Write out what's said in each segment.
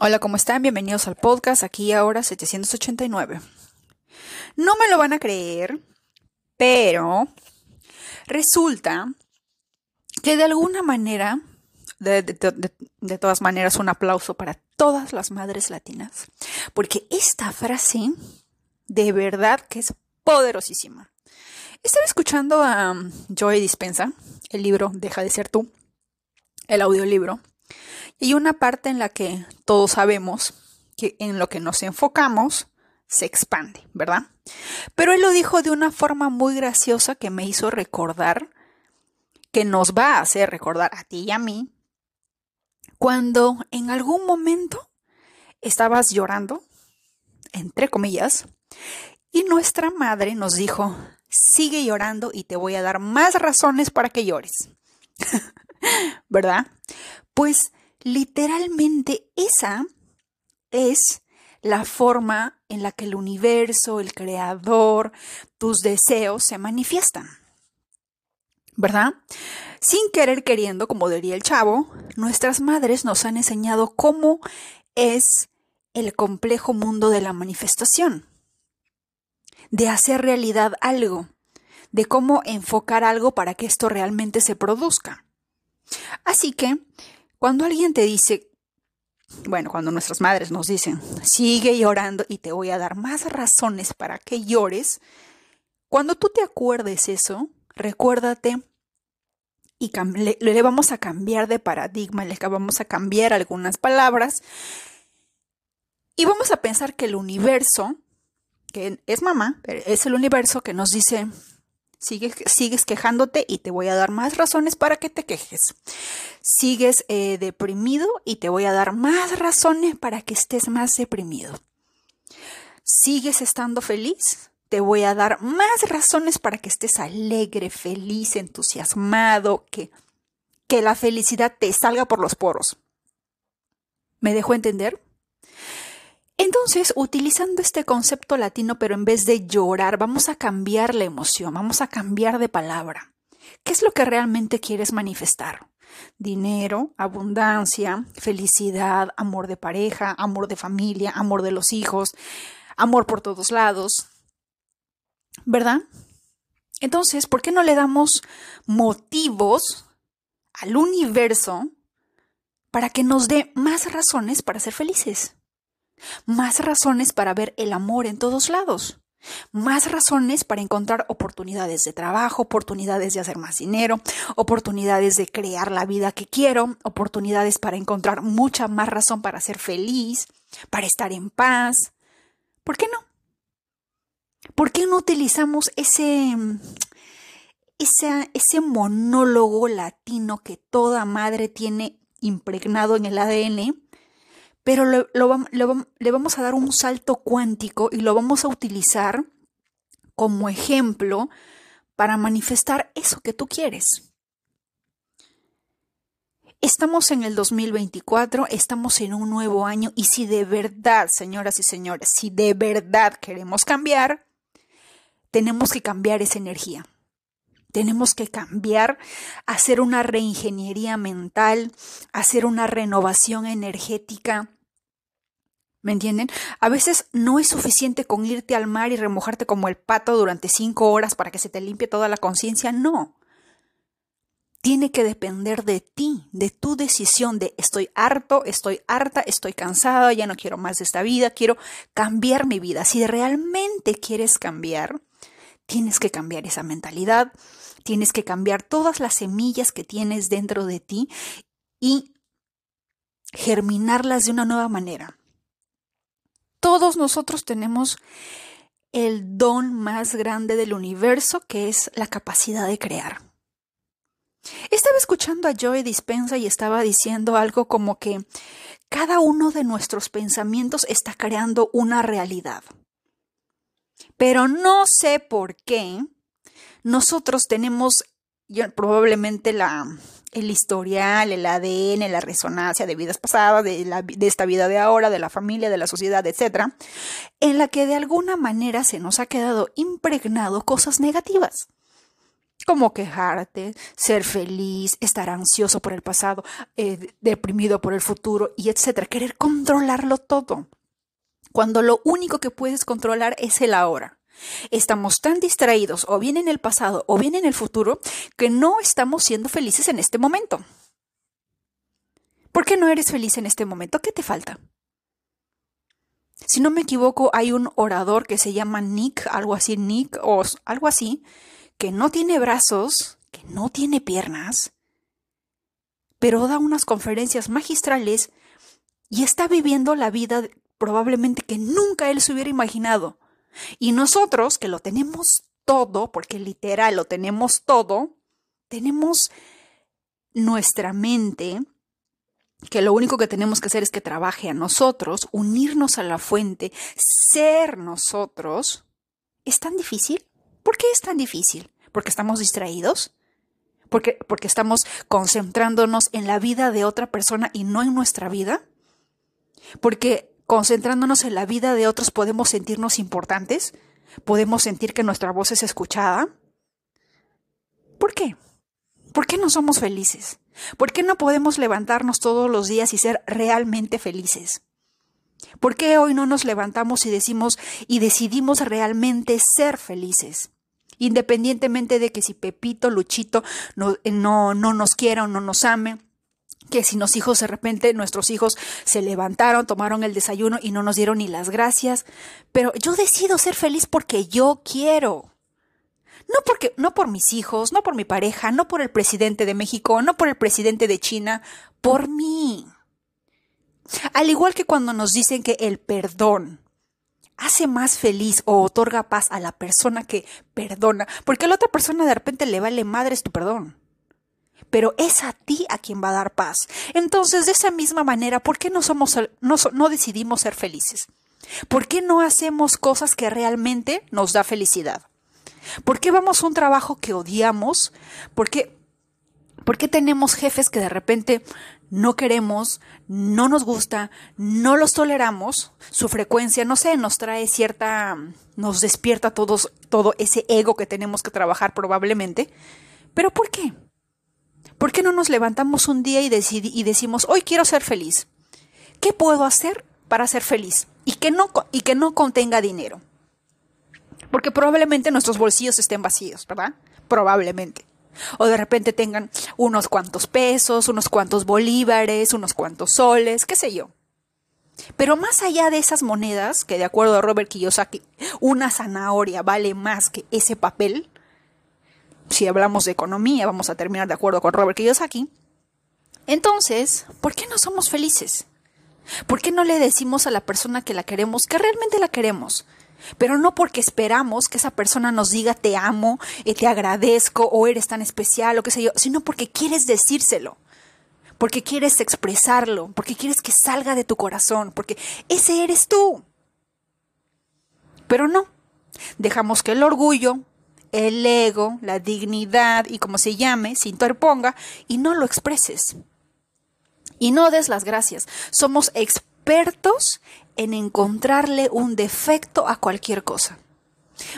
Hola, ¿cómo están? Bienvenidos al podcast aquí ahora 789. No me lo van a creer, pero resulta que de alguna manera, de, de, todas maneras, un aplauso para todas las madres latinas, porque esta frase de verdad que es poderosísima. Estaba escuchando a Joy Dispensa, el libro Deja de ser tú, el audiolibro, y una parte en la que todos sabemos que en lo que nos enfocamos se expande, ¿verdad? Pero él lo dijo de una forma muy graciosa que me hizo recordar, que nos va a hacer recordar a ti y a mí, cuando en algún momento estabas llorando, entre comillas, y nuestra madre nos dijo, sigue llorando y te voy a dar más razones para que llores. ¿Verdad? Pues Literalmente esa es la forma en la que el universo, el creador, tus deseos se manifiestan. ¿Verdad? Sin querer queriendo, como diría el chavo, nuestras madres nos han enseñado cómo es el complejo mundo de la manifestación, de hacer realidad algo, de cómo enfocar algo para que esto realmente se produzca. Así que cuando alguien te dice, bueno, cuando nuestras madres nos dicen, sigue llorando y te voy a dar más razones para que llores, cuando tú te acuerdes eso, recuérdate y le, vamos a cambiar de paradigma, le vamos a cambiar algunas palabras y vamos a pensar que el universo, que es mamá, es el universo que nos dice, Sigues, quejándote y te voy a dar más razones para que te quejes. Sigues eh, deprimido y te voy a dar más razones para que estés más deprimido. Sigues estando feliz, te voy a dar más razones para que estés alegre, feliz, entusiasmado, que, que la felicidad te salga por los poros. ¿Me dejo entender? Entonces, utilizando este concepto latino, pero en vez de llorar, vamos a cambiar la emoción, vamos a cambiar de palabra. ¿Qué es lo que realmente quieres manifestar? Dinero, abundancia, felicidad, amor de pareja, amor de familia, amor de los hijos, amor por todos lados. ¿Verdad? Entonces, ¿por qué no le damos motivos al universo para que nos dé más razones para ser felices? Más razones para ver el amor en todos lados, más razones para encontrar oportunidades de trabajo, oportunidades de hacer más dinero, oportunidades de crear la vida que quiero, oportunidades para encontrar mucha más razón para ser feliz, para estar en paz. ¿Por qué no? ¿Por qué no utilizamos ese, ese, ese monólogo latino que toda madre tiene impregnado en el ADN pero le vamos a dar un salto cuántico y lo vamos a utilizar como ejemplo para manifestar eso que tú quieres. Estamos en el 2024, estamos en un nuevo año y si de verdad, señoras y señores, si de verdad queremos cambiar, tenemos que cambiar esa energía. Tenemos que cambiar, hacer una reingeniería mental, hacer una renovación energética, ¿Me entienden? A veces no es suficiente con irte al mar y remojarte como el pato durante cinco horas para que se te limpie toda la conciencia. No. Tiene que depender de ti, de tu decisión de estoy harto, estoy harta, estoy cansada, ya no quiero más de esta vida, quiero cambiar mi vida. Si realmente quieres cambiar, tienes que cambiar esa mentalidad, tienes que cambiar todas las semillas que tienes dentro de ti y germinarlas de una nueva manera todos nosotros tenemos el don más grande del universo, que es la capacidad de crear. Estaba escuchando a Joe Dispensa y estaba diciendo algo como que cada uno de nuestros pensamientos está creando una realidad. Pero no sé por qué nosotros tenemos probablemente la, el historial, el ADN, la resonancia de vidas pasadas, de, la, de esta vida de ahora, de la familia, de la sociedad, etc., en la que de alguna manera se nos ha quedado impregnado cosas negativas. como quejarte, ser feliz, estar ansioso por el pasado, eh, deprimido por el futuro y etcétera. Querer controlarlo todo. Cuando lo único que puedes controlar es el ahora. Estamos tan distraídos o bien en el pasado o bien en el futuro que no estamos siendo felices en este momento. ¿Por qué no eres feliz en este momento? ¿Qué te falta? Si no me equivoco, hay un orador que se llama Nick, algo así, Nick o algo así, que no tiene brazos, que no tiene piernas, pero da unas conferencias magistrales y está viviendo la vida probablemente que nunca él se hubiera imaginado. Y nosotros, que lo tenemos todo, porque literal lo tenemos todo, tenemos nuestra mente, que lo único que tenemos que hacer es que trabaje a nosotros, unirnos a la fuente, ser nosotros, ¿es tan difícil? ¿Por qué es tan difícil? ¿Porque estamos distraídos? ¿Porque, porque estamos concentrándonos en la vida de otra persona y no en nuestra vida? ¿Porque concentrándonos en la vida de otros podemos sentirnos importantes? ¿Podemos sentir que nuestra voz es escuchada? ¿Por qué? ¿Por qué no somos felices? ¿Por qué no podemos levantarnos todos los días y ser realmente felices? ¿Por qué hoy no nos levantamos y decimos y decidimos realmente ser felices? independientemente de que si Pepito, Luchito no, eh, no, no nos quiera o no nos ame, que si los hijos de repente, nuestros hijos se levantaron, tomaron el desayuno y no nos dieron ni las gracias, pero yo decido ser feliz porque yo quiero. No porque no por mis hijos, no por mi pareja, no por el presidente de México, no por el presidente de China, por mí. Al igual que cuando nos dicen que el perdón hace más feliz o otorga paz a la persona que perdona, porque a la otra persona de repente le vale madres tu perdón. Pero es a ti a quien va a dar paz. Entonces, de esa misma manera, ¿por qué no, somos, no, decidimos ser felices? ¿Por qué no hacemos cosas que realmente nos da felicidad? ¿Por qué vamos a un trabajo que odiamos? ¿Por qué, ¿Por qué tenemos jefes que de repente no queremos, no nos gusta, no los toleramos, su frecuencia, no sé, nos trae cierta, nos despierta todos, todo ese ego que tenemos que trabajar probablemente. Pero ¿por qué? ¿Por qué no nos levantamos un día y, y decimos, hoy quiero ser feliz? ¿Qué puedo hacer para ser feliz? Y que no, y que no contenga dinero. Porque probablemente nuestros bolsillos estén vacíos, ¿verdad? Probablemente o de repente tengan unos cuantos pesos, unos cuantos bolívares, unos cuantos soles, qué sé yo. Pero más allá de esas monedas, que de acuerdo a Robert Kiyosaki, una zanahoria vale más que ese papel, si hablamos de economía, vamos a terminar de acuerdo con Robert Kiyosaki, entonces, ¿por qué no somos felices? ¿Por qué no le decimos a la persona que la queremos que realmente la queremos? pero no porque esperamos que esa persona nos diga te amo, eh, te agradezco o eres tan especial o qué sé yo, sino porque quieres decírselo, porque quieres expresarlo, porque quieres que salga de tu corazón, porque ese eres tú. Pero no, dejamos que el orgullo, el ego, la dignidad y como se llame, se interponga y no lo expreses. Y no des las gracias. Somos expertos en encontrarle un defecto a cualquier cosa.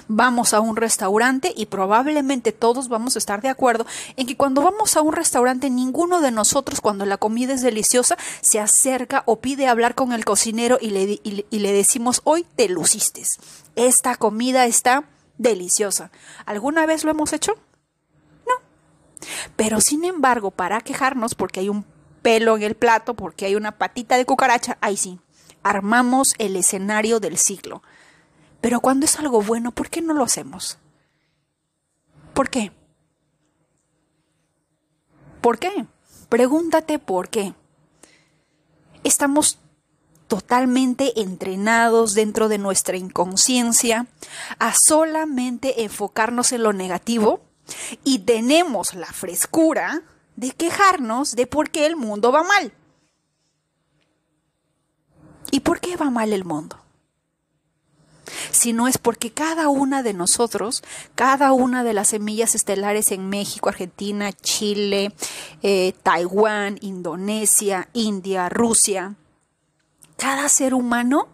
Vamos a un restaurante y probablemente todos vamos a estar de acuerdo en que cuando vamos a un restaurante ninguno de nosotros cuando la comida es deliciosa se acerca o pide hablar con el cocinero y le, y le decimos hoy te luciste. Esta comida está deliciosa. ¿Alguna vez lo hemos hecho? No. Pero sin embargo, para quejarnos porque hay un pelo en el plato, porque hay una patita de cucaracha, ahí sí armamos el escenario del ciclo. Pero cuando es algo bueno, ¿por qué no lo hacemos? ¿Por qué? ¿Por qué? Pregúntate por qué. Estamos totalmente entrenados dentro de nuestra inconsciencia a solamente enfocarnos en lo negativo y tenemos la frescura de quejarnos de por qué el mundo va mal. ¿Y por qué va mal el mundo? Si no es porque cada una de nosotros, cada una de las semillas estelares en México, Argentina, Chile, eh, Taiwán, Indonesia, India, Rusia, cada ser humano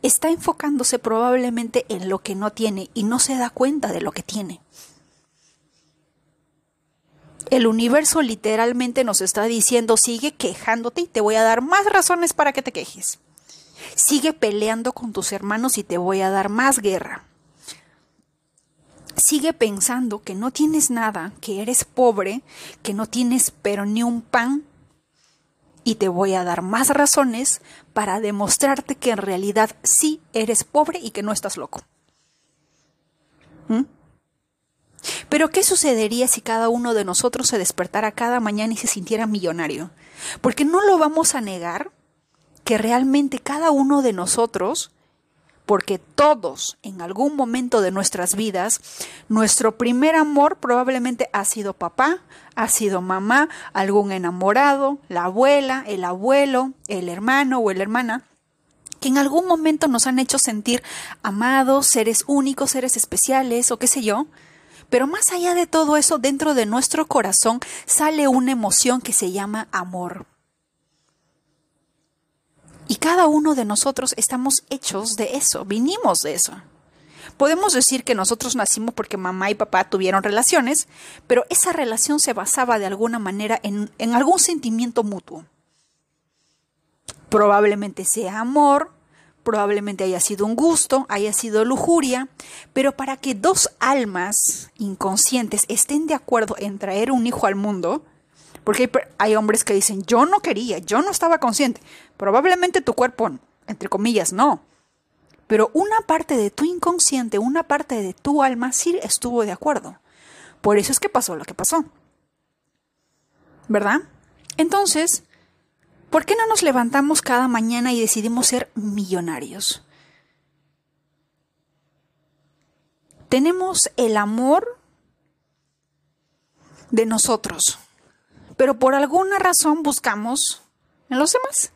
está enfocándose probablemente en lo que no tiene y no se da cuenta de lo que tiene. El universo literalmente nos está diciendo, sigue quejándote y te voy a dar más razones para que te quejes. Sigue peleando con tus hermanos y te voy a dar más guerra. Sigue pensando que no tienes nada, que eres pobre, que no tienes pero ni un pan y te voy a dar más razones para demostrarte que en realidad sí eres pobre y que no estás loco. ¿Mm? Pero ¿qué sucedería si cada uno de nosotros se despertara cada mañana y se sintiera millonario? Porque no lo vamos a negar que realmente cada uno de nosotros, porque todos en algún momento de nuestras vidas, nuestro primer amor probablemente ha sido papá, ha sido mamá, algún enamorado, la abuela, el abuelo, el hermano o la hermana que en algún momento nos han hecho sentir amados, seres únicos, seres especiales o qué sé yo, pero más allá de todo eso, dentro de nuestro corazón sale una emoción que se llama amor. Y cada uno de nosotros estamos hechos de eso, vinimos de eso. Podemos decir que nosotros nacimos porque mamá y papá tuvieron relaciones, pero esa relación se basaba de alguna manera en, en algún sentimiento mutuo. Probablemente sea amor, probablemente haya sido un gusto, haya sido lujuria, pero para que dos almas inconscientes estén de acuerdo en traer un hijo al mundo, porque hay, hombres que dicen, yo no quería, yo no estaba consciente, probablemente tu cuerpo, entre comillas, no, pero una parte de tu inconsciente, una parte de tu alma sí estuvo de acuerdo. Por eso es que pasó lo que pasó. ¿Verdad? Entonces, ¿Por qué no nos levantamos cada mañana y decidimos ser millonarios? Tenemos el amor de nosotros, pero por alguna razón buscamos en los demás.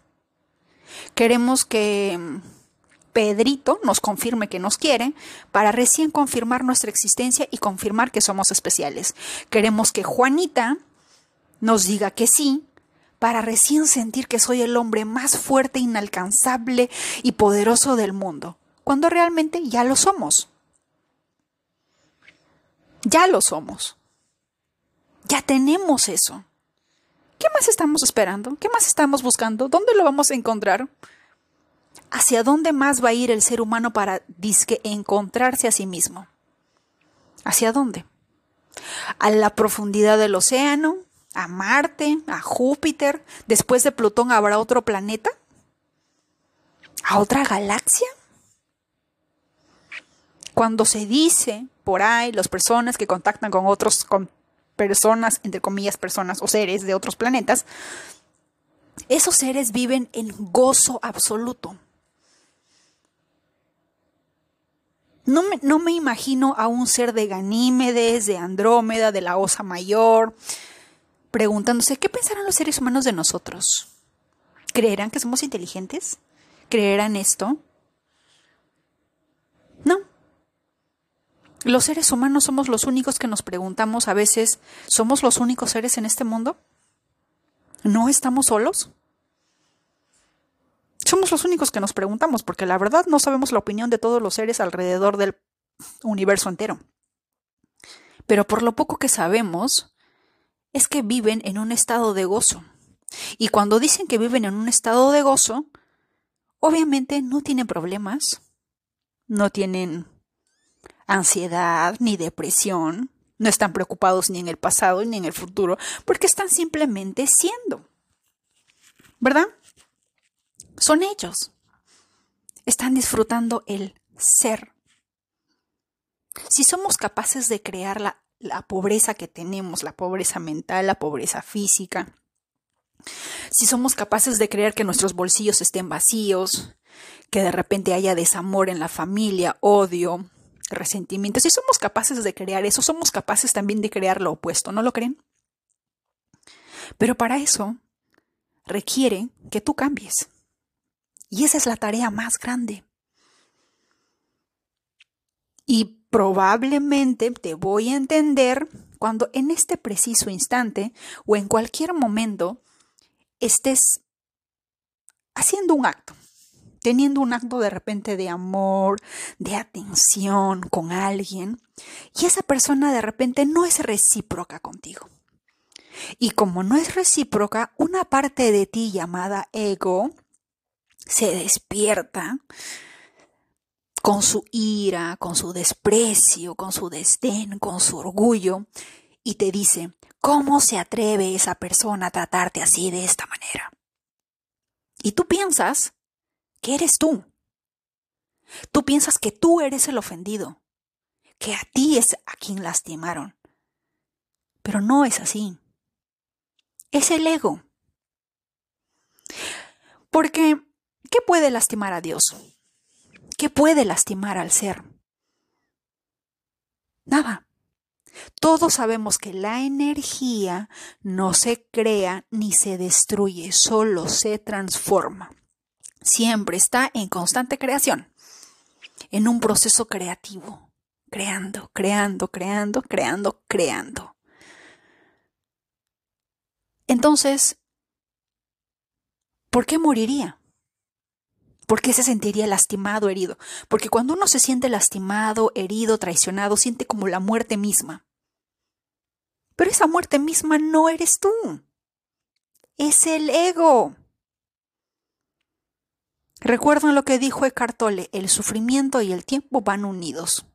Queremos que Pedrito nos confirme que nos quiere para recién confirmar nuestra existencia y confirmar que somos especiales. Queremos que Juanita nos diga que sí para recién sentir que soy el hombre más fuerte, inalcanzable y poderoso del mundo, cuando realmente ya lo somos. Ya lo somos. Ya tenemos eso. ¿Qué más estamos esperando? ¿Qué más estamos buscando? ¿Dónde lo vamos a encontrar? ¿Hacia dónde más va a ir el ser humano para disque encontrarse a sí mismo? ¿Hacia dónde? ¿A la profundidad del océano? a Marte, a Júpiter, después de Plutón habrá otro planeta, a otra galaxia. Cuando se dice por ahí, las personas que contactan con otros, con personas, entre comillas, personas o seres de otros planetas, esos seres viven en gozo absoluto. No me, no me, imagino a un ser de Ganímedes, de Andrómeda, de la Osa Mayor, preguntándose qué pensarán los seres humanos de nosotros. ¿Creerán que somos inteligentes? ¿Creerán esto? No. Los seres humanos somos los únicos que nos preguntamos a veces, ¿somos los únicos seres en este mundo? ¿No estamos solos? Somos los únicos que nos preguntamos, porque la verdad no sabemos la opinión de todos los seres alrededor del universo entero. Pero por lo poco que sabemos, es que viven en un estado de gozo. Y cuando dicen que viven en un estado de gozo, obviamente no tienen problemas, no tienen ansiedad ni depresión, no están preocupados ni en el pasado ni en el futuro, porque están simplemente siendo. ¿Verdad? Son ellos. Están disfrutando el ser. Si somos capaces de crear la la pobreza que tenemos, la pobreza mental, la pobreza física. Si somos capaces de creer que nuestros bolsillos estén vacíos, que de repente haya desamor en la familia, odio, resentimiento, si somos capaces de crear eso, somos capaces también de crear lo opuesto, ¿no lo creen? Pero para eso requiere que tú cambies. Y esa es la tarea más grande. Y probablemente te voy a entender cuando en este preciso instante o en cualquier momento estés haciendo un acto, teniendo un acto de repente de amor, de atención con alguien, y esa persona de repente no es recíproca contigo. Y como no es recíproca, una parte de ti llamada ego se despierta con su ira, con su desprecio, con su desdén, con su orgullo, y te dice, ¿cómo se atreve esa persona a tratarte así de esta manera? Y tú piensas que eres tú. Tú piensas que tú eres el ofendido, que a ti es a quien lastimaron. Pero no es así. Es el ego. Porque, ¿qué puede lastimar a Dios? ¿Qué puede lastimar al ser? Nada. Todos sabemos que la energía no se crea ni se destruye, solo se transforma. Siempre está en constante creación, en un proceso creativo, creando, creando, creando, creando, creando. Entonces, ¿por qué moriría? ¿Por qué se sentiría lastimado, herido? Porque cuando uno se siente lastimado, herido, traicionado, siente como la muerte misma. Pero esa muerte misma no eres tú. Es el ego. Recuerdan lo que dijo Eckhart Tolle, el sufrimiento y el tiempo van unidos.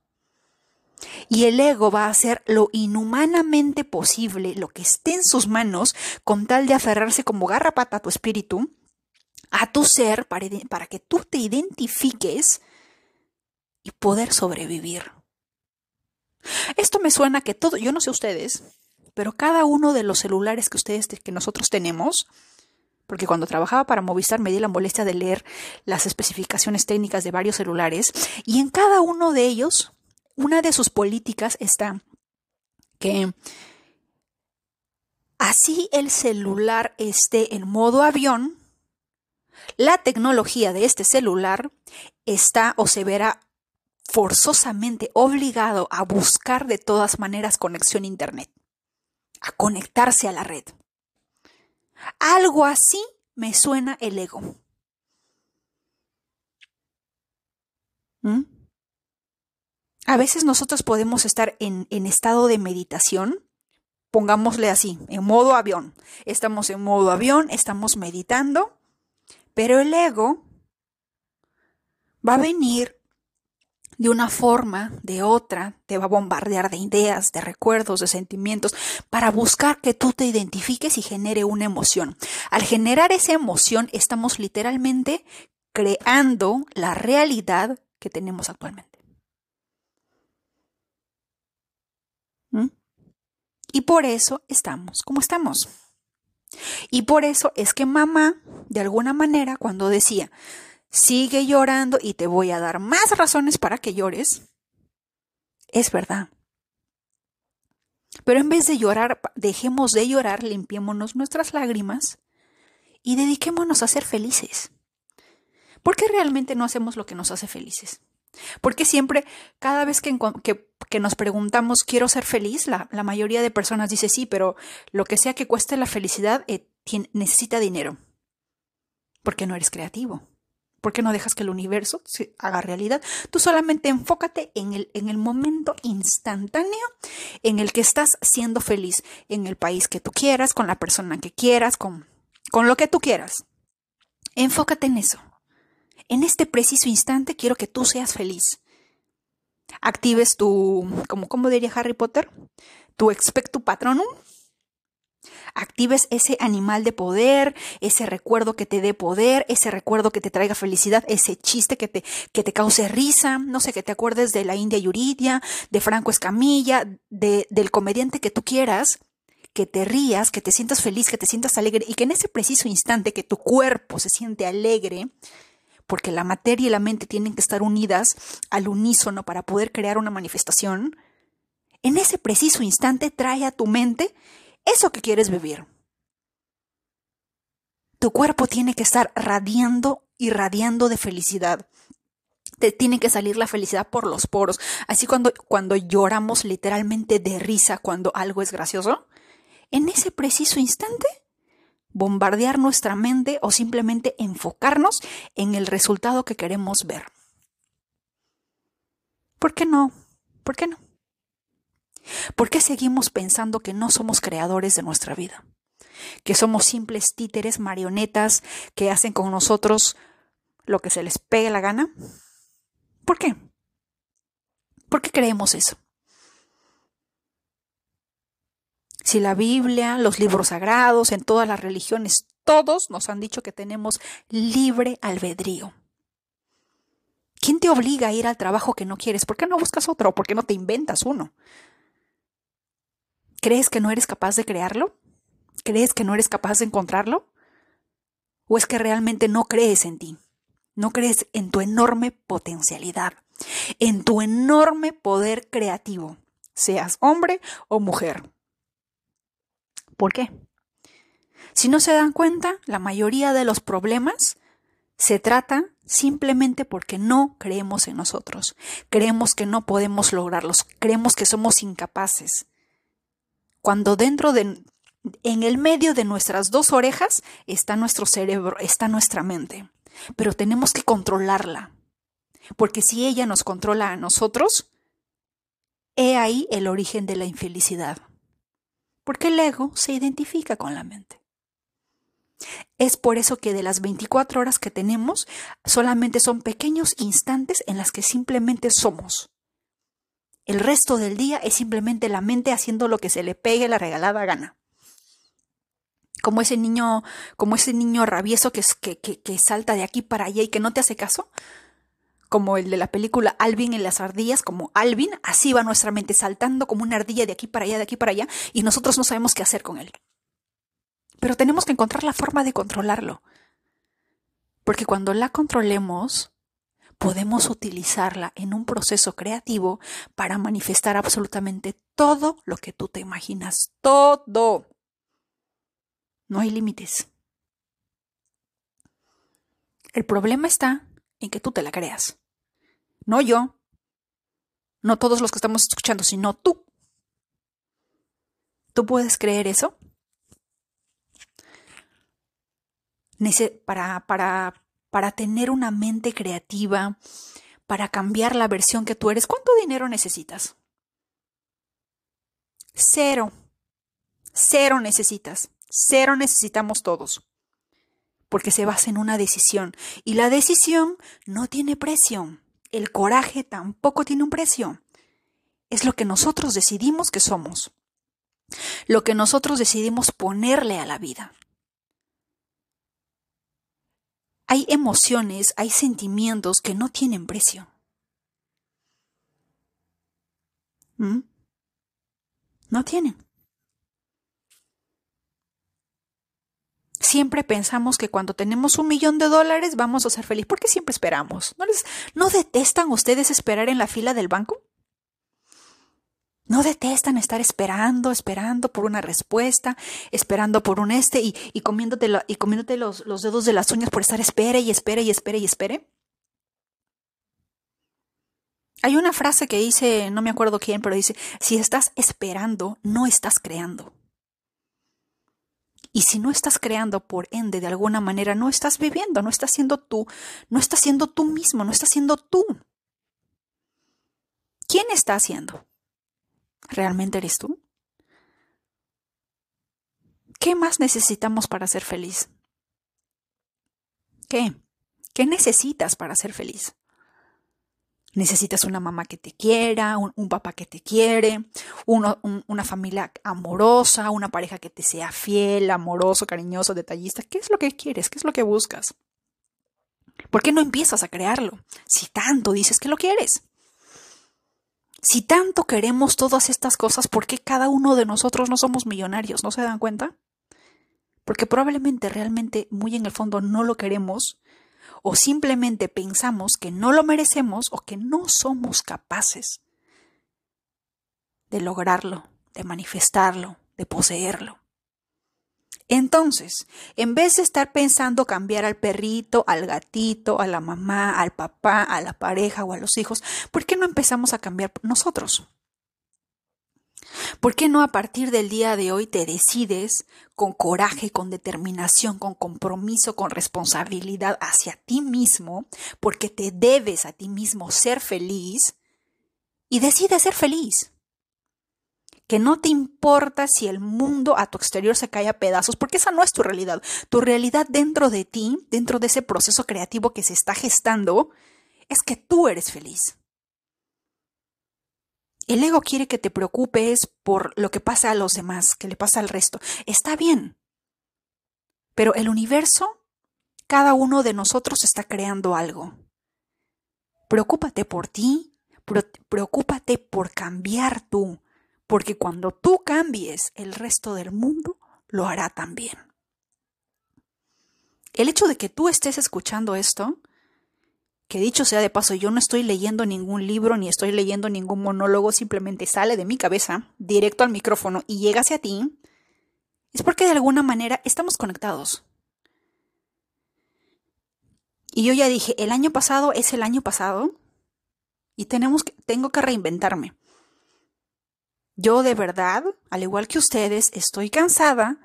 Y el ego va a hacer lo inhumanamente posible, lo que esté en sus manos, con tal de aferrarse como garrapata a tu espíritu, a tu ser para, para que tú te identifiques y poder sobrevivir. Esto me suena que todo, yo no sé ustedes, pero cada uno de los celulares que ustedes, que nosotros tenemos, porque cuando trabajaba para Movistar me di la molestia de leer las especificaciones técnicas de varios celulares, y en cada uno de ellos, una de sus políticas está que así el celular esté en modo avión, la tecnología de este celular está o se verá forzosamente obligado a buscar de todas maneras conexión a Internet, a conectarse a la red. Algo así me suena el ego. ¿Mm? A veces nosotros podemos estar en, en estado de meditación, pongámosle así, en modo avión. Estamos en modo avión, estamos meditando pero el ego va a venir de una forma, de otra, te va a bombardear de ideas, de recuerdos, de sentimientos, para buscar que tú te identifiques y genere una emoción. Al generar esa emoción, estamos literalmente creando la realidad que tenemos actualmente. ¿Mm? Y por eso estamos como estamos. Y por eso es que mamá, de alguna manera, cuando decía, sigue llorando y te voy a dar más razones para que llores, es verdad. Pero en vez de llorar, dejemos de llorar, limpiémonos nuestras lágrimas y dediquémonos a ser felices. ¿Por qué realmente no hacemos lo que nos hace felices? Porque siempre, cada vez que, nos preguntamos, ¿quiero ser feliz? La, la, mayoría de personas dice sí, pero lo que sea que cueste la felicidad eh, necesita dinero. Porque no eres creativo. ¿Por qué no dejas que el universo se haga realidad? Tú solamente enfócate en el, en el momento instantáneo en el que estás siendo feliz, en el país que tú quieras, con la persona que quieras, con, con lo que tú quieras. Enfócate en eso. En este preciso instante quiero que tú seas feliz. Actives tu, como, ¿cómo diría Harry Potter? Tu expecto patronum. Actives ese animal de poder, ese recuerdo que te dé poder, ese recuerdo que te traiga felicidad, ese chiste que te, que te cause risa, no sé, que te acuerdes de la India Yuridia, de Franco Escamilla, de, del comediante que tú quieras, que te rías, que te sientas feliz, que te sientas alegre y que en ese preciso instante que tu cuerpo se siente alegre, porque la materia y la mente tienen que estar unidas al unísono para poder crear una manifestación, en ese preciso instante trae a tu mente eso que quieres vivir. Tu cuerpo tiene que estar radiando y radiando de felicidad. Te tiene que salir la felicidad por los poros. Así cuando, cuando lloramos literalmente de risa cuando algo es gracioso, en ese preciso instante bombardear nuestra mente o simplemente enfocarnos en el resultado que queremos ver. ¿Por qué no? ¿Por qué no? ¿Por qué seguimos pensando que no somos creadores de nuestra vida? Que somos simples títeres, marionetas que hacen con nosotros lo que se les pegue la gana. ¿Por qué? ¿Por qué creemos eso? Si la Biblia, los libros sagrados, en todas las religiones, todos nos han dicho que tenemos libre albedrío. ¿Quién te obliga a ir al trabajo que no quieres? ¿Por qué no buscas otro? ¿Por qué no te inventas uno? ¿Crees que no eres capaz de crearlo? ¿Crees que no eres capaz de encontrarlo? ¿O es que realmente no crees en ti? No crees en tu enorme potencialidad, en tu enorme poder creativo, seas hombre o mujer. ¿Por qué? Si no se dan cuenta, la mayoría de los problemas se trata simplemente porque no creemos en nosotros. Creemos que no podemos lograrlos. Creemos que somos incapaces. Cuando dentro de, en el medio de nuestras dos orejas está nuestro cerebro, está nuestra mente. Pero tenemos que controlarla. Porque si ella nos controla a nosotros, he ahí el origen de la infelicidad. Porque el ego se identifica con la mente. Es por eso que de las 24 horas que tenemos, solamente son pequeños instantes en las que simplemente somos. El resto del día es simplemente la mente haciendo lo que se le pegue la regalada gana. Como ese niño, como ese niño rabioso que, que, que, salta de aquí para allá y que no te hace caso. Como el de la película Alvin en las ardillas, como Alvin, así va nuestra mente saltando como una ardilla de aquí para allá, de aquí para allá, y nosotros no sabemos qué hacer con él. Pero tenemos que encontrar la forma de controlarlo. Porque cuando la controlemos, podemos utilizarla en un proceso creativo para manifestar absolutamente todo lo que tú te imaginas. Todo. No hay límites. El problema está en que tú te la creas. No yo. No todos los que estamos escuchando, sino tú. ¿Tú puedes creer eso? para, para, para tener una mente creativa, para cambiar la versión que tú eres, ¿cuánto dinero necesitas? Cero. Cero necesitas. Cero necesitamos todos. Porque se basa en una decisión. Y la decisión no tiene precio. El coraje tampoco tiene un precio. Es lo que nosotros decidimos que somos. Lo que nosotros decidimos ponerle a la vida. Hay emociones, hay sentimientos que no tienen precio. ¿Mm? No tienen. Siempre pensamos que cuando tenemos un millón de dólares vamos a ser felices. ¿Por qué siempre esperamos? ¿No, les, ¿No detestan ustedes esperar en la fila del banco? No detestan estar esperando, esperando por una respuesta, esperando por un este y, y comiéndote, y comiéndote los, los, dedos de las uñas por estar espere y espere y espere y espere. Hay una frase que dice, no me acuerdo quién, pero dice, si estás esperando, no estás creando. Y si no estás creando, por ende, de alguna manera, no estás viviendo, no estás siendo tú, no estás siendo tú mismo, no estás siendo tú. ¿Quién está haciendo? ¿Realmente eres tú? ¿Qué más necesitamos para ser feliz? ¿Qué? ¿Qué necesitas para ser feliz? Necesitas una mamá que te quiera, un, papá que te quiere, una familia amorosa, una pareja que te sea fiel, amoroso, cariñoso, detallista. ¿Qué es lo que quieres? ¿Qué es lo que buscas? ¿Por qué no empiezas a crearlo? Si tanto dices que lo quieres. Si tanto queremos todas estas cosas, ¿por qué cada uno de nosotros no somos millonarios? ¿No se dan cuenta? Porque probablemente realmente muy en el fondo no lo queremos o simplemente pensamos que no lo merecemos o que no somos capaces de lograrlo, de manifestarlo, de poseerlo. Entonces, en vez de estar pensando cambiar al perrito, al gatito, a la mamá, al papá, a la pareja o a los hijos, ¿por qué no empezamos a cambiar nosotros? ¿Por qué no a partir del día de hoy te decides con coraje, con determinación, con compromiso, con responsabilidad hacia ti mismo, porque te debes a ti mismo ser feliz y decides ser feliz? Que no te importa si el mundo a tu exterior se cae a pedazos, porque esa no es tu realidad. Tu realidad dentro de ti, dentro de ese proceso creativo que se está gestando, es que tú eres feliz. El ego quiere que te preocupes por lo que pasa a los demás, que le pasa al resto. Está bien. Pero el universo, cada uno de nosotros está creando algo. Preocúpate por ti, preocúpate por cambiar tú, porque cuando tú cambies, el resto del mundo lo hará también. El hecho de que tú estés escuchando esto que dicho sea de paso, yo no estoy leyendo ningún libro ni estoy leyendo ningún monólogo, simplemente sale de mi cabeza, directo al micrófono y llega hacia ti, es porque de alguna manera estamos conectados. Y yo ya dije, el año pasado es el año pasado y tenemos que, tengo que reinventarme. Yo de verdad, al igual que ustedes, estoy cansada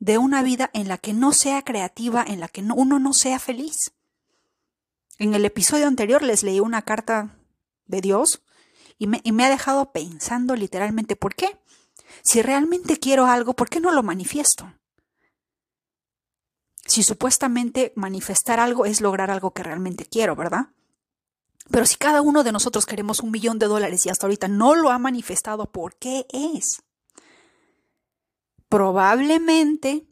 de una vida en la que no sea creativa, en la que uno no sea feliz. En el episodio anterior les leí una carta de Dios y me, ha dejado pensando literalmente por qué. Si realmente quiero algo, ¿por qué no lo manifiesto? Si supuestamente manifestar algo es lograr algo que realmente quiero, ¿verdad? Pero si cada uno de nosotros queremos un millón de dólares y hasta ahorita no lo ha manifestado, ¿por qué es? Probablemente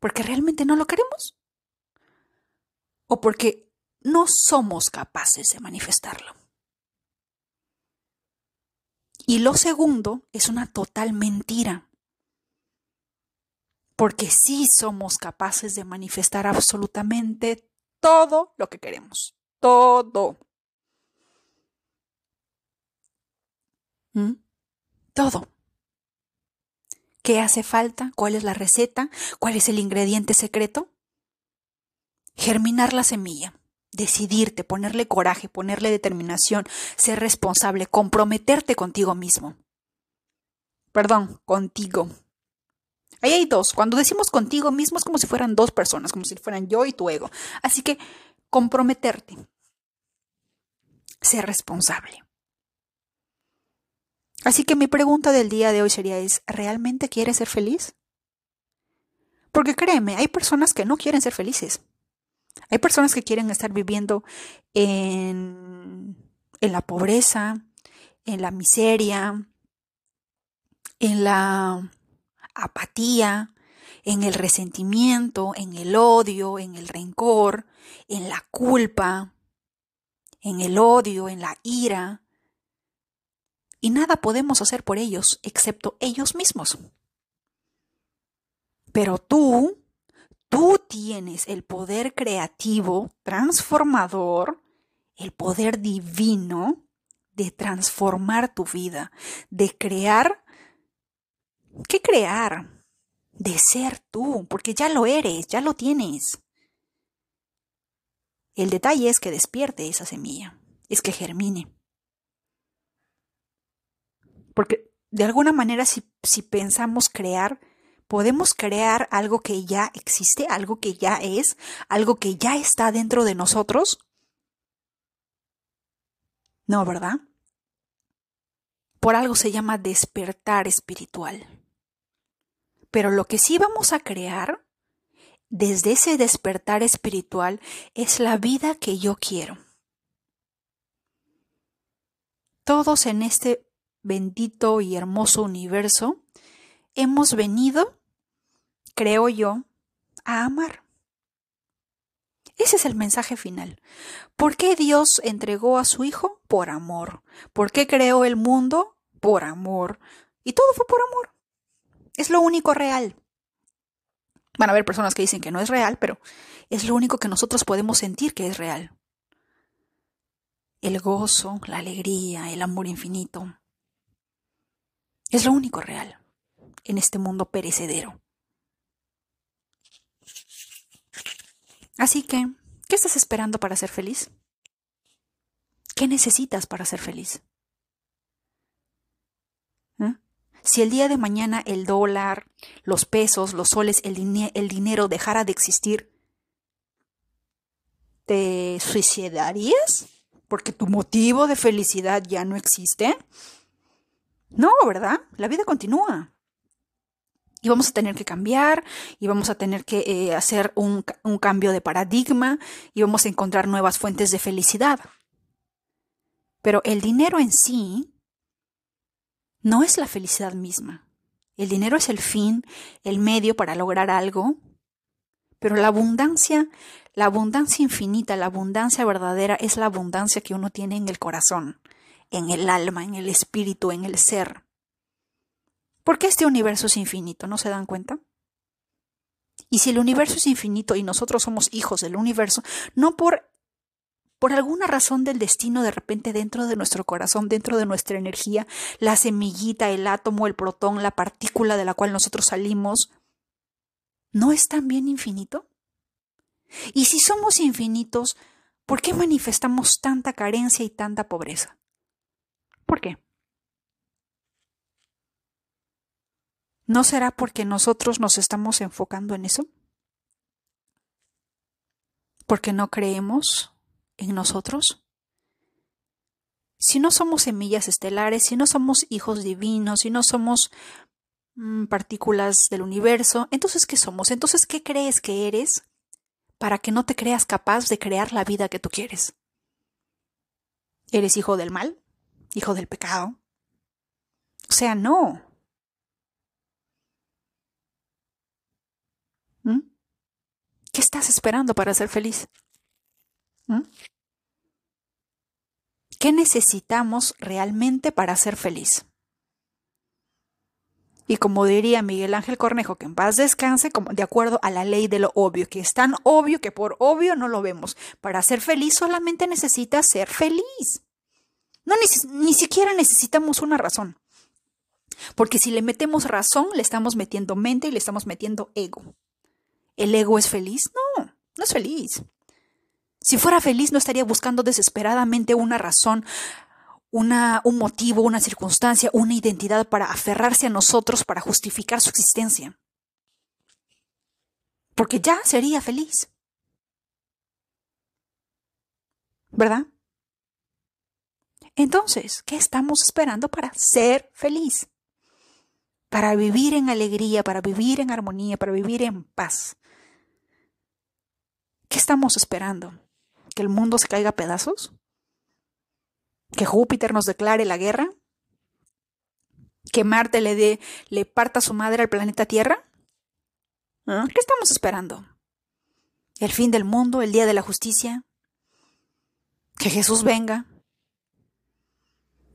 porque realmente no lo queremos. O porque no somos capaces de manifestarlo. Y lo segundo es una total mentira, porque sí somos capaces de manifestar absolutamente todo lo que queremos, todo. ¿Mm? Todo. ¿Qué hace falta? ¿Cuál es la receta? ¿Cuál es el ingrediente secreto? Germinar la semilla decidirte, ponerle coraje, ponerle determinación, ser responsable, comprometerte contigo mismo. Perdón, contigo. Ahí hay dos. Cuando decimos contigo mismo es como si fueran dos personas, como si fueran yo y tu ego. Así que comprometerte. Ser responsable. Así que mi pregunta del día de hoy sería es, ¿realmente quieres ser feliz? Porque créeme, hay personas que no quieren ser felices. Hay personas que quieren estar viviendo en, en la pobreza, en la miseria, en la apatía, en el resentimiento, en el odio, en el rencor, en la culpa, en el odio, en la ira. Y nada podemos hacer por ellos excepto ellos mismos. Pero tú Tú tienes el poder creativo, transformador, el poder divino de transformar tu vida, de crear. ¿Qué crear? De ser tú, porque ya lo eres, ya lo tienes. El detalle es que despierte esa semilla, es que germine. Porque de alguna manera si, si pensamos crear, podemos crear algo que ya existe, algo que ya es, algo que ya está dentro de nosotros? No, ¿verdad? Por algo se llama despertar espiritual. Pero lo que sí vamos a crear desde ese despertar espiritual es la vida que yo quiero. Todos en este bendito y hermoso universo hemos venido creo yo, a amar. Ese es el mensaje final. ¿Por qué Dios entregó a su Hijo? Por amor. ¿Por qué creó el mundo? Por amor. Y todo fue por amor. Es lo único real. Van a haber personas que dicen que no es real, pero es lo único que nosotros podemos sentir que es real. El gozo, la alegría, el amor infinito. Es lo único real en este mundo perecedero. Así que, ¿qué estás esperando para ser feliz? ¿Qué necesitas para ser feliz? ¿Eh? Si el día de mañana el dólar, los pesos, los soles, el, el dinero dejara de existir, ¿te suicidarías? Porque tu motivo de felicidad ya no existe. No, ¿verdad? La vida continúa. Y vamos a tener que cambiar, y vamos a tener que eh, hacer un, un cambio de paradigma, y vamos a encontrar nuevas fuentes de felicidad. Pero el dinero en sí no es la felicidad misma. El dinero es el fin, el medio para lograr algo, pero la abundancia, la abundancia infinita, la abundancia verdadera es la abundancia que uno tiene en el corazón, en el alma, en el espíritu, en el ser. ¿Por qué este universo es infinito? ¿No se dan cuenta? Y si el universo es infinito y nosotros somos hijos del universo, no por por alguna razón del destino, de repente dentro de nuestro corazón, dentro de nuestra energía, la semillita, el átomo, el protón, la partícula de la cual nosotros salimos, ¿no es también infinito? Y si somos infinitos, ¿por qué manifestamos tanta carencia y tanta pobreza? ¿Por qué? ¿No será porque nosotros nos estamos enfocando en eso? ¿Porque no creemos en nosotros? Si no somos semillas estelares, si no somos hijos divinos, si no somos mm, partículas del universo, entonces ¿qué somos? Entonces ¿qué crees que eres para que no te creas capaz de crear la vida que tú quieres? ¿Eres hijo del mal? ¿Hijo del pecado? O sea, no. ¿Mm? ¿Qué estás esperando para ser feliz? ¿Mm? ¿Qué necesitamos realmente para ser feliz? Y como diría Miguel Ángel Cornejo, que en paz descanse, como de acuerdo a la ley de lo obvio, que es tan obvio que por obvio no lo vemos. Para ser feliz solamente necesitas ser feliz. No ni siquiera necesitamos una razón. Porque si le metemos razón, le estamos metiendo mente y le estamos metiendo ego. ¿El ego es feliz? No, no es feliz. Si fuera feliz no estaría buscando desesperadamente una razón, una, un motivo, una circunstancia, una identidad para aferrarse a nosotros para justificar su existencia. Porque ya sería feliz. ¿Verdad? Entonces, ¿qué estamos esperando para ser feliz? Para vivir en alegría, para vivir en armonía, para vivir en paz. ¿Qué estamos esperando? que el mundo se caiga a pedazos? ¿Que Júpiter nos declare la guerra? ¿Que Marte le dé, le parta su madre al planeta Tierra? ¿Ah? ¿Qué estamos esperando? ¿El fin del mundo? ¿El día de la justicia? ¿Que Jesús venga?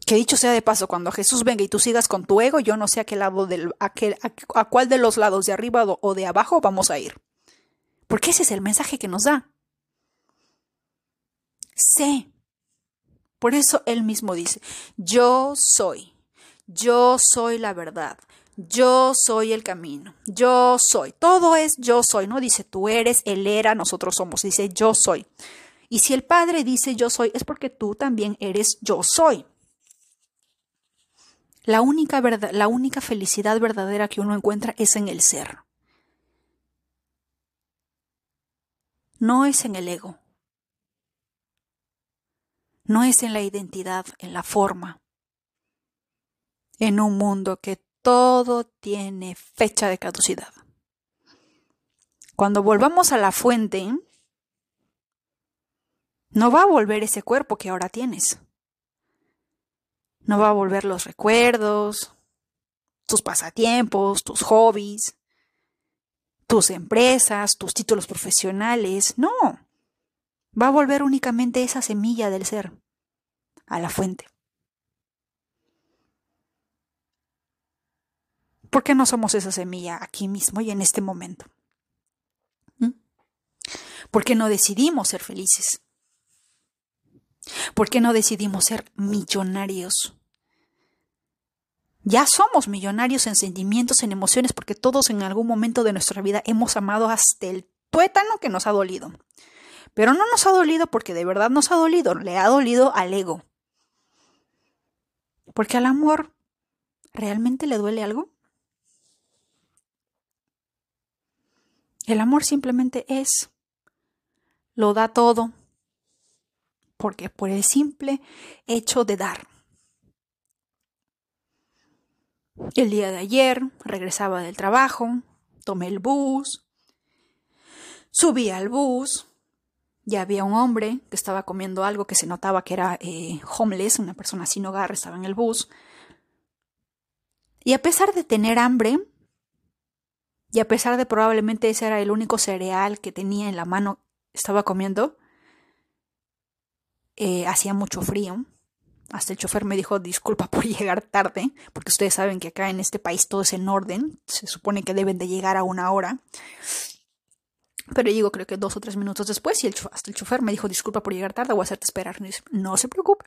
Que dicho sea de paso, cuando Jesús venga y tú sigas con tu ego, yo no sé a qué lado del, a, a cuál de los lados de arriba o de abajo vamos a ir. Porque ese es el mensaje que nos da sé. Por eso él mismo dice, yo soy, yo soy la verdad, yo soy el camino, yo soy. Todo es yo soy, no dice tú eres, él era, nosotros somos, dice yo soy. Y si el Padre dice yo soy, es porque tú también eres yo soy. La única, felicidad verdadera que uno encuentra es en el ser. No es en el ego no es en la identidad, en la forma. En un mundo que todo tiene fecha de caducidad. Cuando volvamos a la fuente, no va a volver ese cuerpo que ahora tienes. No va a volver los recuerdos, tus pasatiempos, tus hobbies, tus empresas, tus títulos profesionales. No va a volver únicamente esa semilla del ser a la fuente. ¿Por qué no somos esa semilla aquí mismo y en este momento? ¿Mm? ¿Por qué no decidimos ser felices? ¿Por qué no decidimos ser millonarios? Ya somos millonarios en sentimientos, en emociones, porque todos en algún momento de nuestra vida hemos amado hasta el tuétano que nos ha dolido. Pero no nos ha dolido porque de verdad nos ha dolido, le ha dolido al ego. Porque al amor, ¿realmente le duele algo? El amor simplemente es, lo da todo, porque por el simple hecho de dar. El día de ayer regresaba del trabajo, tomé el bus, subí al bus, ya había un hombre que estaba comiendo algo que se notaba que era eh, homeless, una persona sin hogar, estaba en el bus. Y a pesar de tener hambre, y a pesar de probablemente ese era el único cereal que tenía en la mano, estaba comiendo, eh, hacía mucho frío. Hasta el chofer me dijo disculpa por llegar tarde, porque ustedes saben que acá en este país todo es en orden, se supone que deben de llegar a una hora. Pero digo, creo que dos o tres minutos después, y el, hasta el chofer me dijo disculpa por llegar tarde, voy a hacerte esperar. no se preocupe.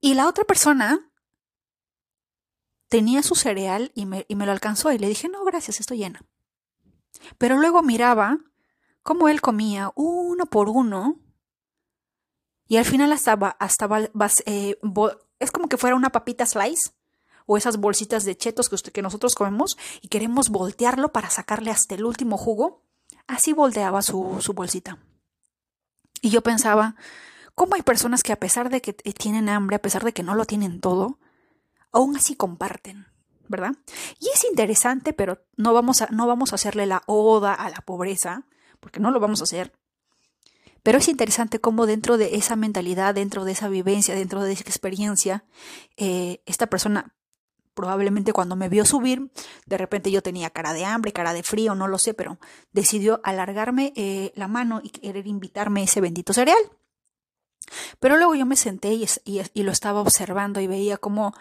Y la otra persona tenía su cereal y me, y me lo alcanzó y le dije, no, gracias, estoy llena. Pero luego miraba cómo él comía uno por uno y al final hasta, hasta eh, es como que fuera una papita slice o esas bolsitas de chetos que, usted, que nosotros comemos y queremos voltearlo para sacarle hasta el último jugo. Así volteaba su, su bolsita. Y yo pensaba, ¿cómo hay personas que a pesar de que tienen hambre, a pesar de que no lo tienen todo, aún así comparten, ¿verdad? Y es interesante, pero no vamos a, no vamos a hacerle la oda a la pobreza, porque no lo vamos a hacer. Pero es interesante cómo dentro de esa mentalidad, dentro de esa vivencia, dentro de esa experiencia, eh, esta persona probablemente cuando me vio subir, de repente yo tenía cara de hambre, cara de frío, no lo sé, pero decidió alargarme eh, la mano y querer invitarme ese bendito cereal. Pero luego yo me senté y, lo estaba observando y veía cómo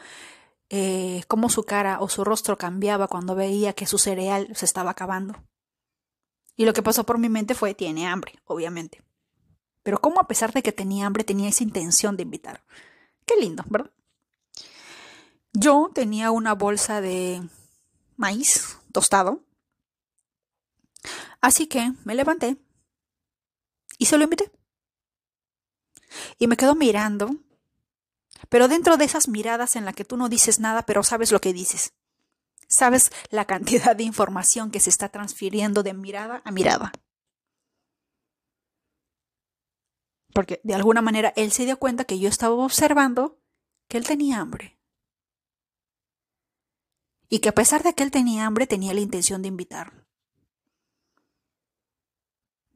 eh, cómo su cara o su rostro cambiaba cuando veía que su cereal se estaba acabando. Y lo que pasó por mi mente fue, tiene hambre, obviamente. Pero cómo a pesar de que tenía hambre tenía esa intención de invitar. Qué lindo, ¿verdad? Yo tenía una bolsa de maíz tostado. Así que me levanté y se lo invité. Y me quedó mirando pero dentro de esas miradas en la que tú no dices nada, pero sabes lo que dices. Sabes la cantidad de información que se está transfiriendo de mirada a mirada. Porque de alguna manera él se dio cuenta que yo estaba observando que él tenía hambre. Y que a pesar de que él tenía hambre, tenía la intención de invitar.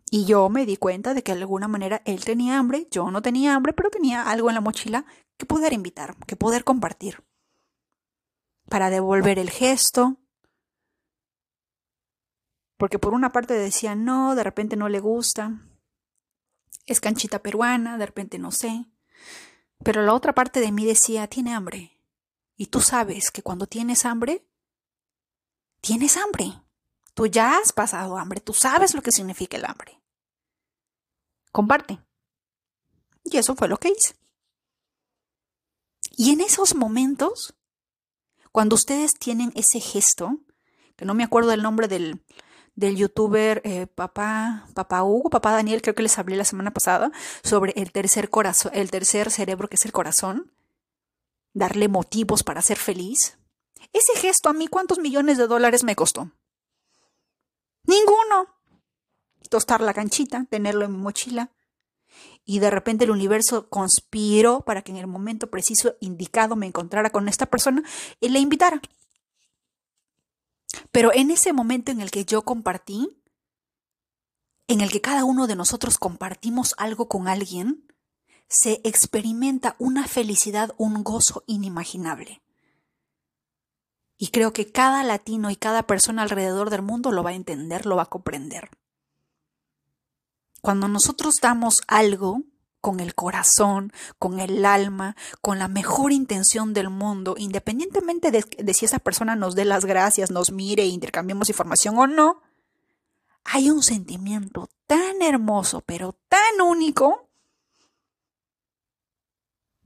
Y yo me di cuenta de que de alguna manera él tenía hambre, yo no tenía hambre, pero tenía algo en la mochila que poder invitar, que poder compartir. Para devolver el gesto. Porque por una parte decía, no, de repente no le gusta. Es canchita peruana, de repente no sé. Pero la otra parte de mí decía, tiene hambre. Y tú sabes que cuando tienes hambre, tienes hambre. Tú ya has pasado hambre, tú sabes lo que significa el hambre comparte. Y eso fue lo que hice. Y en esos momentos, cuando ustedes tienen ese gesto, que no me acuerdo del nombre del, del youtuber eh, papá, papá Hugo, papá Daniel, creo que les hablé la semana pasada sobre el tercer corazón, el tercer cerebro que es el corazón, darle motivos para ser feliz. Ese gesto a mí cuántos millones de dólares me costó? Ninguno tostar la canchita, tenerlo en mi mochila. Y de repente el universo conspiró para que en el momento preciso indicado me encontrara con esta persona y le invitara. Pero en ese momento en el que yo compartí, en el que cada uno de nosotros compartimos algo con alguien, se experimenta una felicidad, un gozo inimaginable. Y creo que cada latino y cada persona alrededor del mundo lo va a entender, lo va a comprender. Cuando nosotros damos algo con el corazón, con el alma, con la mejor intención del mundo, independientemente de, si esa persona nos dé las gracias, nos mire e intercambiemos información o no, hay un sentimiento tan hermoso, pero tan único,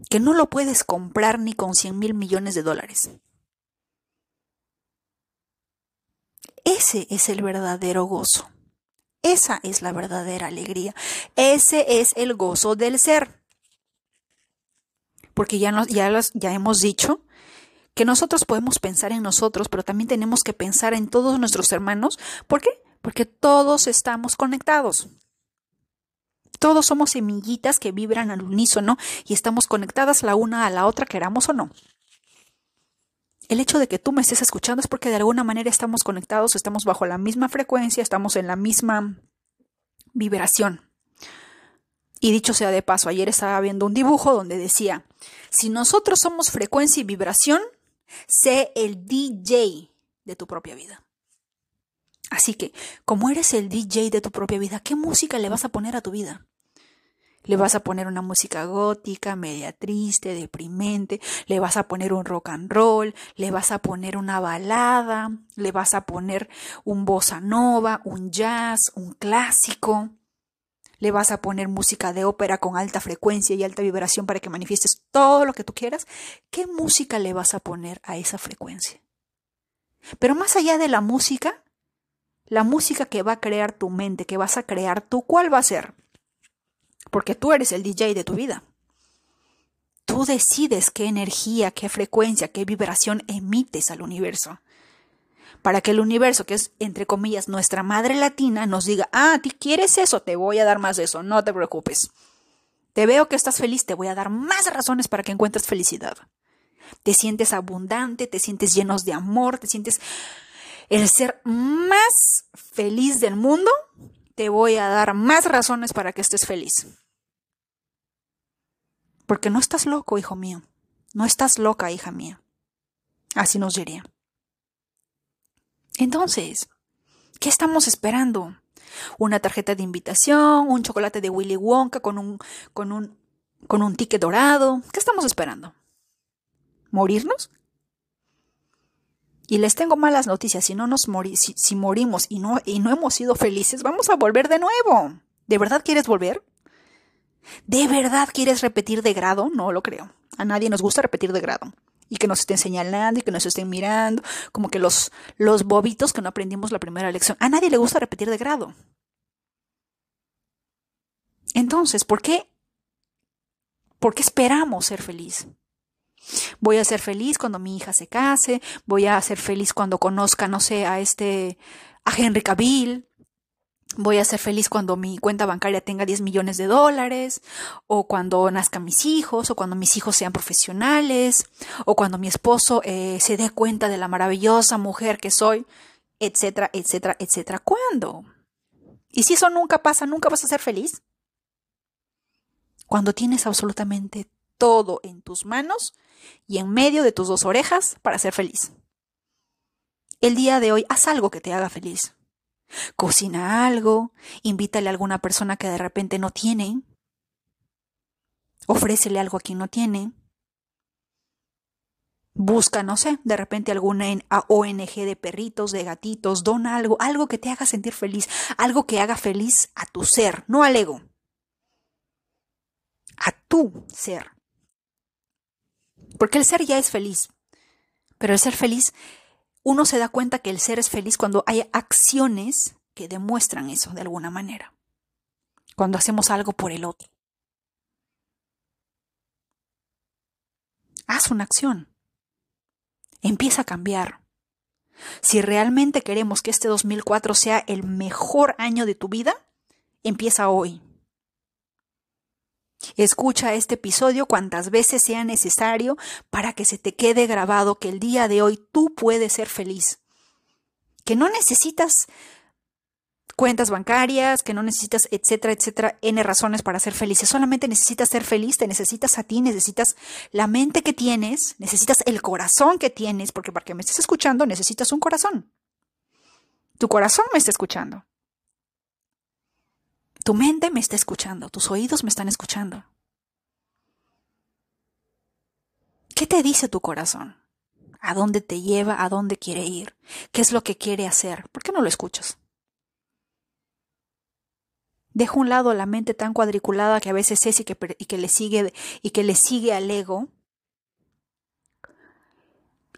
que no lo puedes comprar ni con 100 mil millones de dólares. Ese es el verdadero gozo. Esa es la verdadera alegría. Ese es el gozo del ser. Porque ya, nos, ya, ya hemos dicho que nosotros podemos pensar en nosotros, pero también tenemos que pensar en todos nuestros hermanos. ¿Por qué? Porque todos estamos conectados. Todos somos semillitas que vibran al unísono y estamos conectadas la una a la otra, queramos o no. El hecho de que tú me estés escuchando es porque de alguna manera estamos conectados, estamos bajo la misma frecuencia, estamos en la misma vibración. Y dicho sea de paso, ayer estaba viendo un dibujo donde decía, si nosotros somos frecuencia y vibración, sé el DJ de tu propia vida. Así que, como eres el DJ de tu propia vida, ¿qué música le vas a poner a tu vida? Le vas a poner una música gótica, media triste, deprimente, le vas a poner un rock and roll, le vas a poner una balada, le vas a poner un bossa nova, un jazz, un clásico. Le vas a poner música de ópera con alta frecuencia y alta vibración para que manifiestes todo lo que tú quieras. ¿Qué música le vas a poner a esa frecuencia? Pero más allá de la música, la música que va a crear tu mente, que vas a crear tú, ¿cuál va a ser? Porque tú eres el DJ de tu vida. Tú decides qué energía, qué frecuencia, qué vibración emites al universo. Para que el universo, que es entre comillas nuestra madre latina, nos diga, ah, ¿tú quieres eso? Te voy a dar más de eso, no te preocupes. Te veo que estás feliz, te voy a dar más razones para que encuentres felicidad. Te sientes abundante, te sientes llenos de amor, te sientes el ser más feliz del mundo, te voy a dar más razones para que estés feliz. Porque no estás loco, hijo mío. No estás loca, hija mía. Así nos diría. Entonces, ¿qué estamos esperando? Una tarjeta de invitación, un chocolate de Willy Wonka con un, con un, con un ticket dorado. ¿Qué estamos esperando? ¿Morirnos? Y les tengo malas noticias, si no nos si, morimos y no, y no hemos sido felices, vamos a volver de nuevo. ¿De verdad quieres volver? ¿De verdad quieres repetir de grado? No lo creo. A nadie nos gusta repetir de grado. Y que nos estén señalando y que nos estén mirando, como que los, los bobitos que no aprendimos la primera lección. A nadie le gusta repetir de grado. Entonces, ¿por qué? ¿Por qué esperamos ser feliz? Voy a ser feliz cuando mi hija se case, voy a ser feliz cuando conozca, no sé, a este, a Henry Cavill, voy a ser feliz cuando mi cuenta bancaria tenga 10 millones de dólares, o cuando nazcan mis hijos, o cuando mis hijos sean profesionales, o cuando mi esposo eh, se dé cuenta de la maravillosa mujer que soy, etcétera, etcétera, etcétera. ¿Cuándo? Y si eso nunca pasa, nunca vas a ser feliz. Cuando tienes absolutamente todo en tus manos y en medio de tus dos orejas para ser feliz. El día de hoy haz algo que te haga feliz. Cocina algo, invítale a alguna persona que de repente no tiene, ofrécele algo a quien no tiene, busca, no sé, de repente alguna ONG de perritos, de gatitos, dona algo, algo que te haga sentir feliz, algo que haga feliz a tu ser, no al ego, a tu ser. Porque el ser ya es feliz. Pero el ser feliz, uno se da cuenta que el ser es feliz cuando hay acciones que demuestran eso de alguna manera. Cuando hacemos algo por el otro. Haz una acción. Empieza a cambiar. Si realmente queremos que este 2004 sea el mejor año de tu vida, empieza hoy. Escucha este episodio cuantas veces sea necesario para que se te quede grabado que el día de hoy tú puedes ser feliz. Que no necesitas cuentas bancarias, que no necesitas, etcétera, etcétera, n razones para ser feliz. Solamente necesitas ser feliz, te necesitas a ti, necesitas la mente que tienes, necesitas el corazón que tienes, porque para que me estés escuchando necesitas un corazón. Tu corazón me está escuchando. Tu mente me está escuchando, tus oídos me están escuchando. ¿Qué te dice tu corazón? ¿A dónde te lleva? ¿A dónde quiere ir? ¿Qué es lo que quiere hacer? ¿Por qué no lo escuchas? Deja un lado la mente tan cuadriculada que a veces es y que, y que le sigue y que le sigue al ego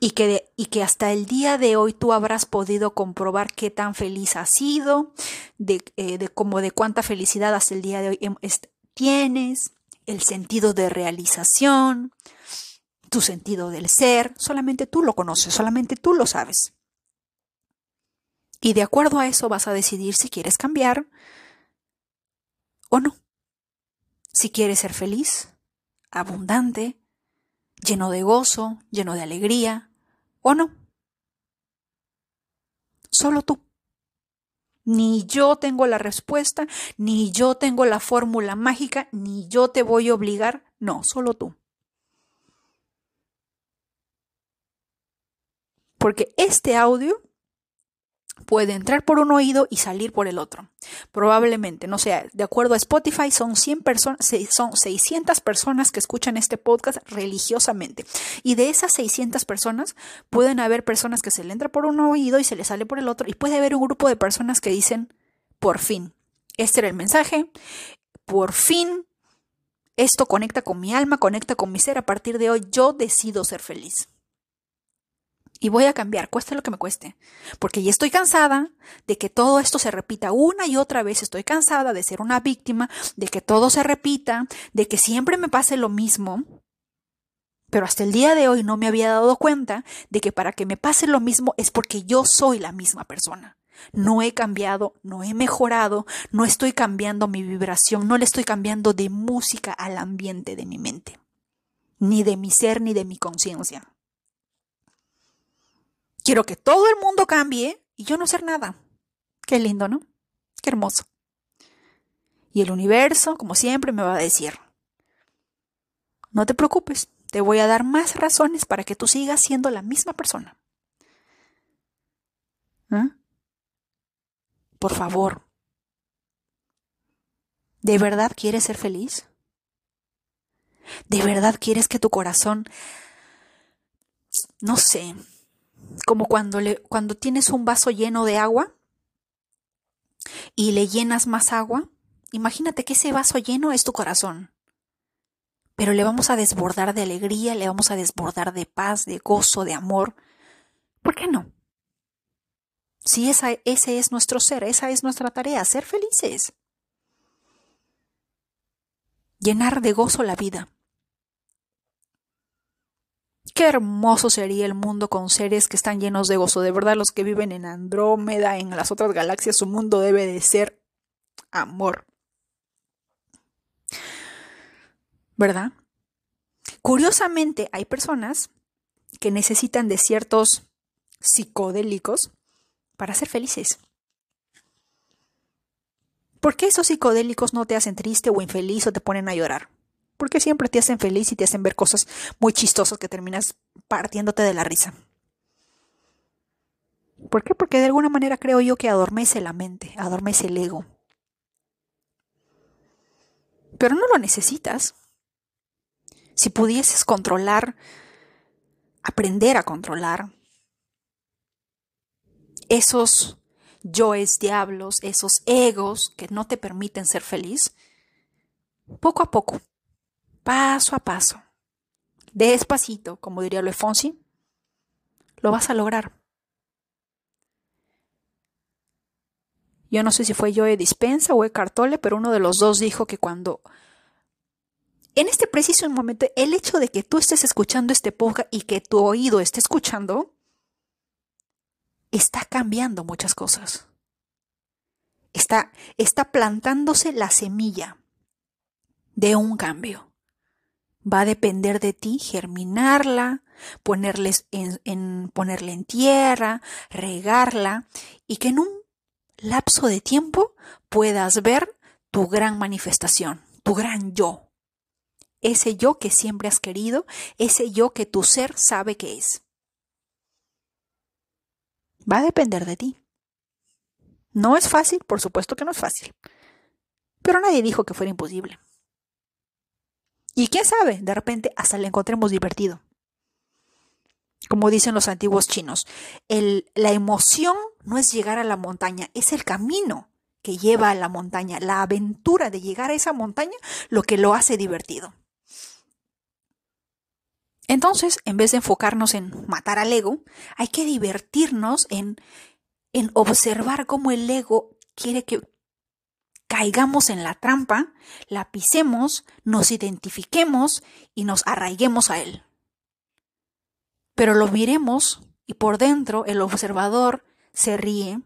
y que, y que hasta el día de hoy tú habrás podido comprobar qué tan feliz has sido, de, eh, de cómo de cuánta felicidad hasta el día de hoy tienes, el sentido de realización, tu sentido del ser, solamente tú lo conoces, solamente tú lo sabes. Y de acuerdo a eso vas a decidir si quieres cambiar o no. Si quieres ser feliz, abundante, lleno de gozo, lleno de alegría, ¿O no? Solo tú. Ni yo tengo la respuesta, ni yo tengo la fórmula mágica, ni yo te voy a obligar. No, solo tú. Porque este audio puede entrar por un oído y salir por el otro. Probablemente, no sé, de acuerdo a Spotify, son 100 personas, son 600 personas que escuchan este podcast religiosamente. Y de esas 600 personas, pueden haber personas que se le entra por un oído y se le sale por el otro. Y puede haber un grupo de personas que dicen, por fin, este era el mensaje, por fin, esto conecta con mi alma, conecta con mi ser. A partir de hoy, yo decido ser feliz. Y voy a cambiar, cueste lo que me cueste. Porque ya estoy cansada de que todo esto se repita una y otra vez. Estoy cansada de ser una víctima, de que todo se repita, de que siempre me pase lo mismo. Pero hasta el día de hoy no me había dado cuenta de que para que me pase lo mismo es porque yo soy la misma persona. No he cambiado, no he mejorado, no estoy cambiando mi vibración, no le estoy cambiando de música al ambiente de mi mente, ni de mi ser, ni de mi conciencia. Quiero que todo el mundo cambie y yo no ser nada. Qué lindo, ¿no? Qué hermoso. Y el universo, como siempre, me va a decir, no te preocupes, te voy a dar más razones para que tú sigas siendo la misma persona. ¿Eh? Por favor, ¿de verdad quieres ser feliz? ¿De verdad quieres que tu corazón, no sé, como cuando, le, cuando tienes un vaso lleno de agua y le llenas más agua, imagínate que ese vaso lleno es tu corazón. Pero le vamos a desbordar de alegría, le vamos a desbordar de paz, de gozo, de amor. ¿Por qué no? Si esa, ese es nuestro ser, esa es nuestra tarea, ser felices. Llenar de gozo la vida. Qué hermoso sería el mundo con seres que están llenos de gozo. De verdad, los que viven en Andrómeda, en las otras galaxias, su mundo debe de ser amor. ¿Verdad? Curiosamente, hay personas que necesitan de ciertos psicodélicos para ser felices. ¿Por qué esos psicodélicos no te hacen triste o infeliz o te ponen a llorar? Porque siempre te hacen feliz y te hacen ver cosas muy chistosas que terminas partiéndote de la risa. ¿Por qué? Porque de alguna manera creo yo que adormece la mente, adormece el ego. Pero no lo necesitas. Si pudieses controlar, aprender a controlar esos yoes diablos, esos egos que no te permiten ser feliz, poco a poco paso a paso, despacito, como diría Luis Fonsi, lo vas a lograr. Yo no sé si fue Joe Dispensa o Eckhart Tolle, pero uno de los dos dijo que cuando en este preciso momento el hecho de que tú estés escuchando este podcast y que tu oído esté escuchando está cambiando muchas cosas. Está, está plantándose la semilla de un cambio. Va a depender de ti germinarla, ponerles en, ponerla en tierra, regarla y que en un lapso de tiempo puedas ver tu gran manifestación, tu gran yo. Ese yo que siempre has querido, ese yo que tu ser sabe que es. Va a depender de ti. No es fácil, por supuesto que no es fácil. Pero nadie dijo que fuera imposible. Y quién sabe, de repente hasta le encontremos divertido. Como dicen los antiguos chinos, la emoción no es llegar a la montaña, es el camino que lleva a la montaña, la aventura de llegar a esa montaña, lo que lo hace divertido. Entonces, en vez de enfocarnos en matar al ego, hay que divertirnos en, en observar cómo el ego quiere que caigamos en la trampa, la pisemos, nos identifiquemos y nos arraiguemos a él. Pero lo miremos y por dentro el observador se ríe,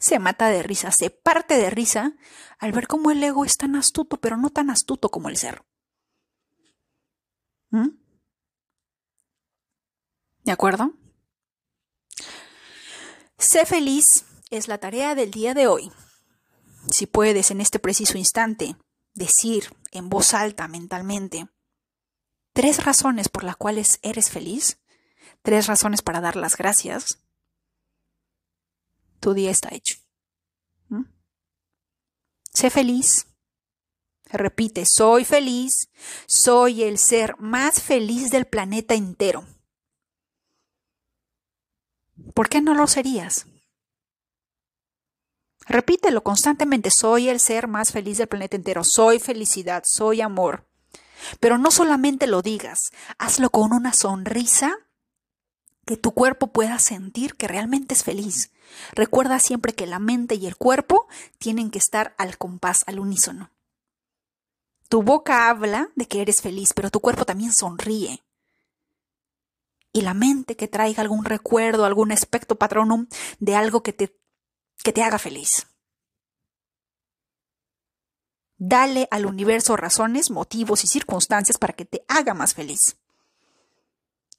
se mata de risa, se parte de risa al ver cómo el ego es tan astuto, pero no tan astuto como el ser. ¿Mm? ¿De acuerdo? Sé feliz es la tarea del día de hoy. Si puedes en este preciso instante decir en voz alta mentalmente tres razones por las cuales eres feliz, tres razones para dar las gracias, tu día está hecho. Sé feliz. Repite, soy feliz, soy el ser más feliz del planeta entero. ¿Por qué no lo serías? Repítelo constantemente, soy el ser más feliz del planeta entero, soy felicidad, soy amor. Pero no solamente lo digas, hazlo con una sonrisa que tu cuerpo pueda sentir que realmente es feliz. Recuerda siempre que la mente y el cuerpo tienen que estar al compás, al unísono. Tu boca habla de que eres feliz, pero tu cuerpo también sonríe. Y la mente que traiga algún recuerdo, algún aspecto patronum de algo que te que te haga feliz. Dale al universo razones, motivos y circunstancias para que te haga más feliz.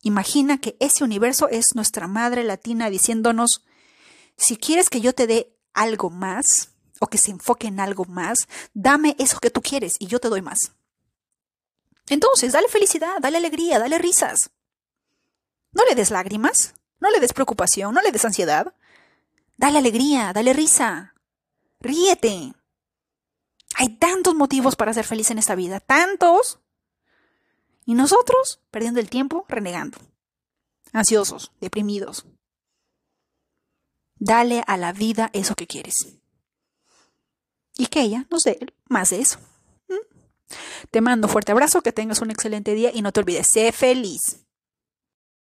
Imagina que ese universo es nuestra madre latina diciéndonos, si quieres que yo te dé algo más, o que se enfoque en algo más, dame eso que tú quieres y yo te doy más. Entonces, dale felicidad, dale alegría, dale risas. No le des lágrimas, no le des preocupación, no le des ansiedad. Dale alegría, dale risa. Ríete. Hay tantos motivos para ser feliz en esta vida, tantos. Y nosotros, perdiendo el tiempo, renegando. Ansiosos, deprimidos. Dale a la vida eso que quieres. Y que ella nos dé más de eso. ¿Mm? Te mando un fuerte abrazo, que tengas un excelente día y no te olvides, sé feliz.